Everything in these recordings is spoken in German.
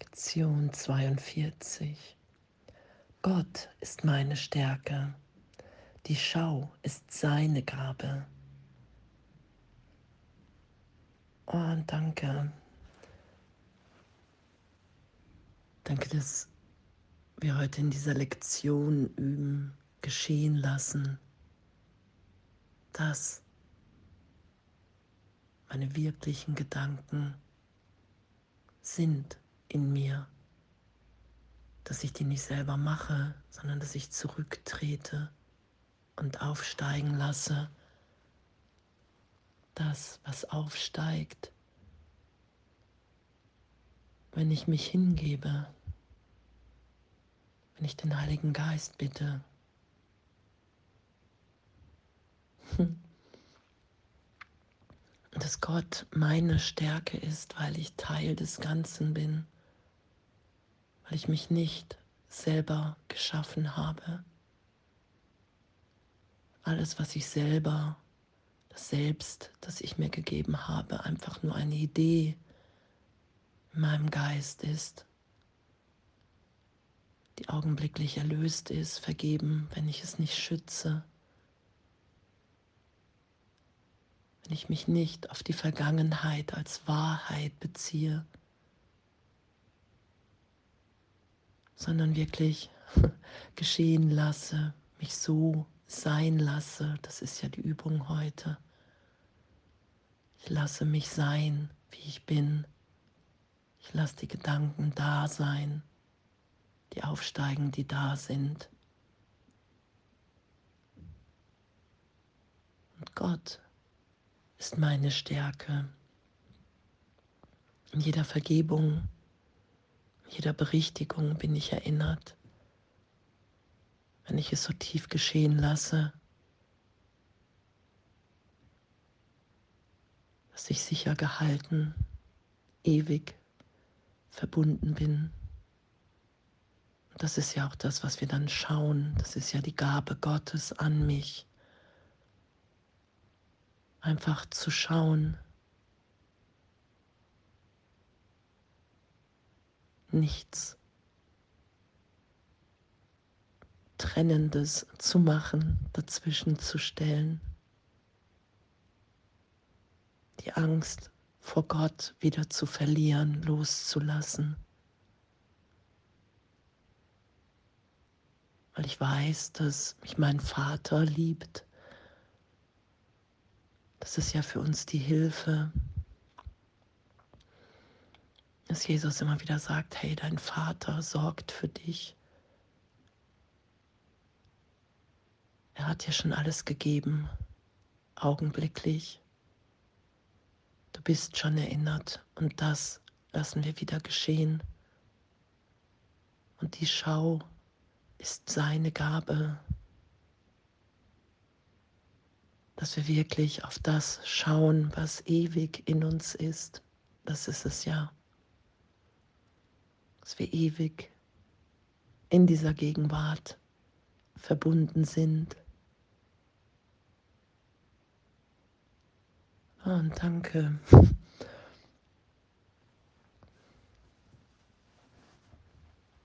Lektion 42. Gott ist meine Stärke, die Schau ist seine Gabe. Oh, danke. Danke, dass wir heute in dieser Lektion üben, geschehen lassen, dass meine wirklichen Gedanken sind in mir, dass ich die nicht selber mache, sondern dass ich zurücktrete und aufsteigen lasse. Das, was aufsteigt, wenn ich mich hingebe, wenn ich den Heiligen Geist bitte. dass Gott meine Stärke ist, weil ich Teil des Ganzen bin, weil ich mich nicht selber geschaffen habe. Alles, was ich selber, das Selbst, das ich mir gegeben habe, einfach nur eine Idee in meinem Geist ist, die augenblicklich erlöst ist, vergeben, wenn ich es nicht schütze wenn ich mich nicht auf die Vergangenheit als Wahrheit beziehe, sondern wirklich geschehen lasse, mich so sein lasse. Das ist ja die Übung heute. Ich lasse mich sein, wie ich bin. Ich lasse die Gedanken da sein, die aufsteigen, die da sind. Und Gott ist meine Stärke. In jeder Vergebung, jeder Berichtigung bin ich erinnert, wenn ich es so tief geschehen lasse, dass ich sicher gehalten, ewig verbunden bin. Und das ist ja auch das, was wir dann schauen. Das ist ja die Gabe Gottes an mich einfach zu schauen, nichts Trennendes zu machen, dazwischen zu stellen, die Angst vor Gott wieder zu verlieren, loszulassen. Weil ich weiß, dass mich mein Vater liebt. Das ist ja für uns die Hilfe, dass Jesus immer wieder sagt, hey, dein Vater sorgt für dich. Er hat dir schon alles gegeben, augenblicklich. Du bist schon erinnert und das lassen wir wieder geschehen. Und die Schau ist seine Gabe dass wir wirklich auf das schauen, was ewig in uns ist. Das ist es ja. Dass wir ewig in dieser Gegenwart verbunden sind. Und danke.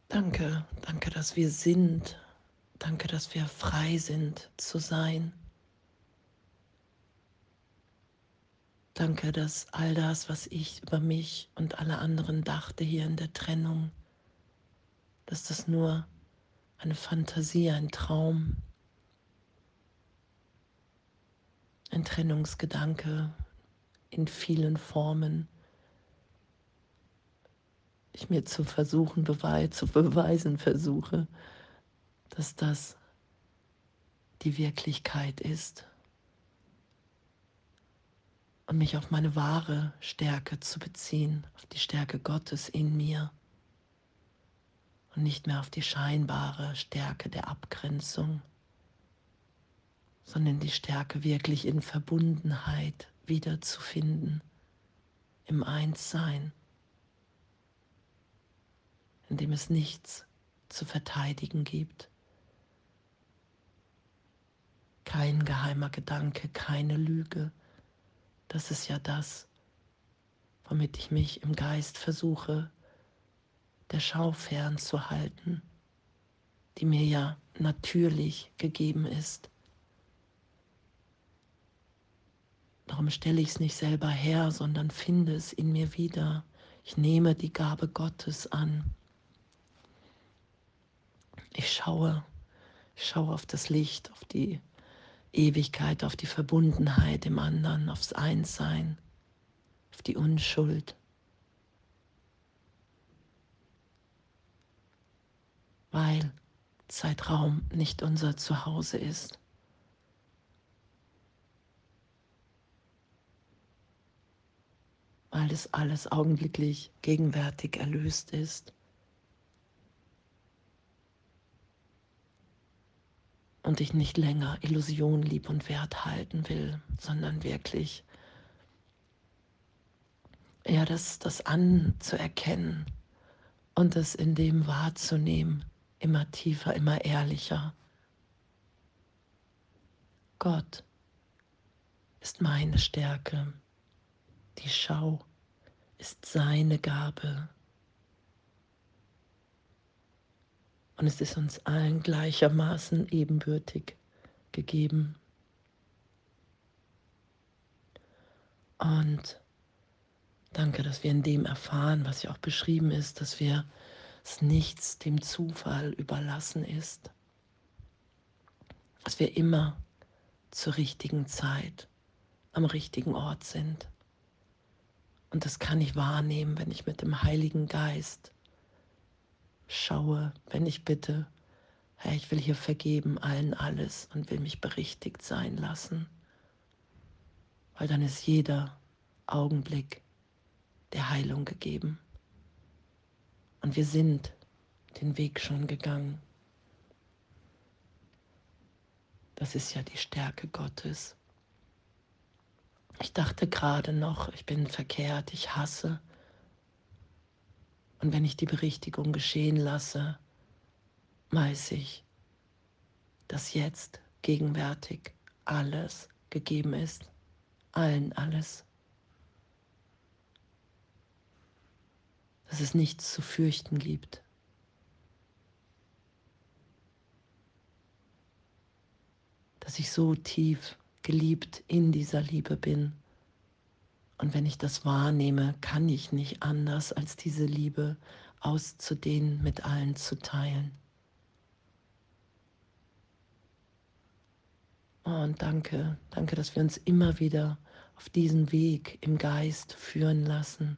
Danke, danke, dass wir sind. Danke, dass wir frei sind zu sein. Danke, dass all das, was ich über mich und alle anderen dachte hier in der Trennung, dass das nur eine Fantasie, ein Traum, ein Trennungsgedanke in vielen Formen, ich mir zu versuchen, zu beweisen versuche, dass das die Wirklichkeit ist und mich auf meine wahre Stärke zu beziehen, auf die Stärke Gottes in mir und nicht mehr auf die scheinbare Stärke der Abgrenzung, sondern die Stärke wirklich in Verbundenheit wiederzufinden, im Einssein, in dem es nichts zu verteidigen gibt. Kein geheimer Gedanke, keine Lüge, das ist ja das, womit ich mich im Geist versuche der Schau fernzuhalten, die mir ja natürlich gegeben ist. Darum stelle ich es nicht selber her, sondern finde es in mir wieder. Ich nehme die Gabe Gottes an. Ich schaue, ich schaue auf das Licht, auf die Ewigkeit, auf die Verbundenheit im anderen, aufs Einssein, auf die Unschuld. Weil Zeitraum nicht unser Zuhause ist. Weil das alles augenblicklich gegenwärtig erlöst ist. Und ich nicht länger Illusion lieb und wert halten will, sondern wirklich ja, das, das anzuerkennen und es in dem wahrzunehmen, immer tiefer, immer ehrlicher. Gott ist meine Stärke, die Schau ist seine Gabe. Und es ist uns allen gleichermaßen ebenbürtig gegeben. Und danke, dass wir in dem erfahren, was ja auch beschrieben ist, dass wir es nichts dem Zufall überlassen ist. Dass wir immer zur richtigen Zeit am richtigen Ort sind. Und das kann ich wahrnehmen, wenn ich mit dem Heiligen Geist schaue, wenn ich bitte, Herr, ich will hier vergeben allen alles und will mich berichtigt sein lassen, weil dann ist jeder Augenblick der Heilung gegeben. Und wir sind den Weg schon gegangen. Das ist ja die Stärke Gottes. Ich dachte gerade noch, ich bin verkehrt, ich hasse. Und wenn ich die Berichtigung geschehen lasse, weiß ich, dass jetzt gegenwärtig alles gegeben ist, allen alles. Dass es nichts zu fürchten gibt. Dass ich so tief geliebt in dieser Liebe bin und wenn ich das wahrnehme, kann ich nicht anders, als diese Liebe auszudehnen, mit allen zu teilen. Und danke, danke, dass wir uns immer wieder auf diesen Weg im Geist führen lassen,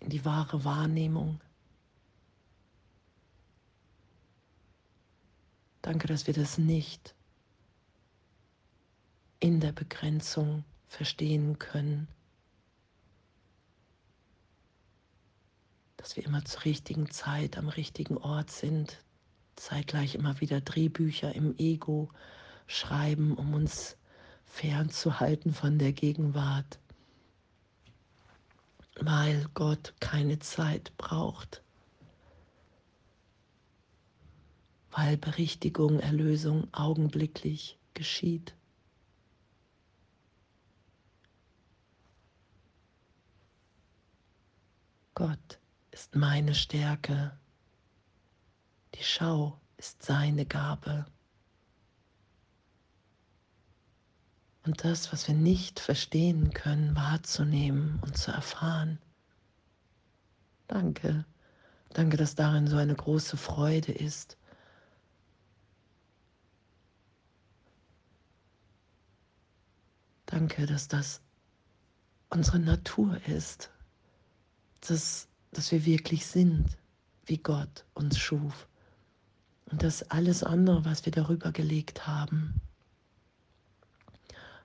in die wahre Wahrnehmung. Danke, dass wir das nicht in der Begrenzung verstehen können, dass wir immer zur richtigen Zeit am richtigen Ort sind, zeitgleich immer wieder Drehbücher im Ego schreiben, um uns fernzuhalten von der Gegenwart, weil Gott keine Zeit braucht, weil Berichtigung, Erlösung augenblicklich geschieht. Gott ist meine Stärke. Die Schau ist seine Gabe. Und das, was wir nicht verstehen können, wahrzunehmen und zu erfahren. Danke. Danke, dass darin so eine große Freude ist. Danke, dass das unsere Natur ist dass, dass wir wirklich sind, wie Gott uns schuf. Und dass alles andere, was wir darüber gelegt haben,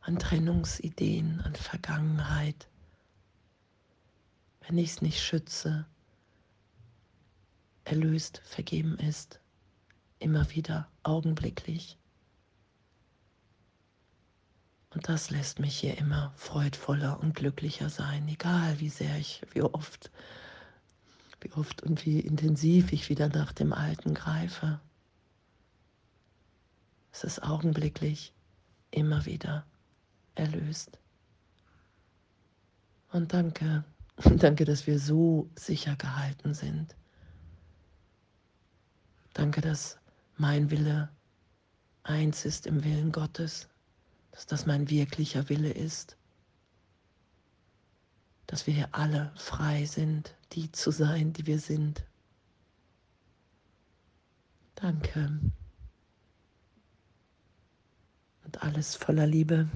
an Trennungsideen, an Vergangenheit, wenn ich es nicht schütze, erlöst, vergeben ist, immer wieder augenblicklich. Und das lässt mich hier immer freudvoller und glücklicher sein, egal wie sehr ich, wie oft, wie oft und wie intensiv ich wieder nach dem Alten greife. Es ist augenblicklich immer wieder erlöst. Und danke, Danke, dass wir so sicher gehalten sind. Danke, dass mein Wille eins ist im Willen Gottes, dass das mein wirklicher Wille ist, dass wir hier alle frei sind, die zu sein, die wir sind. Danke. Und alles voller Liebe.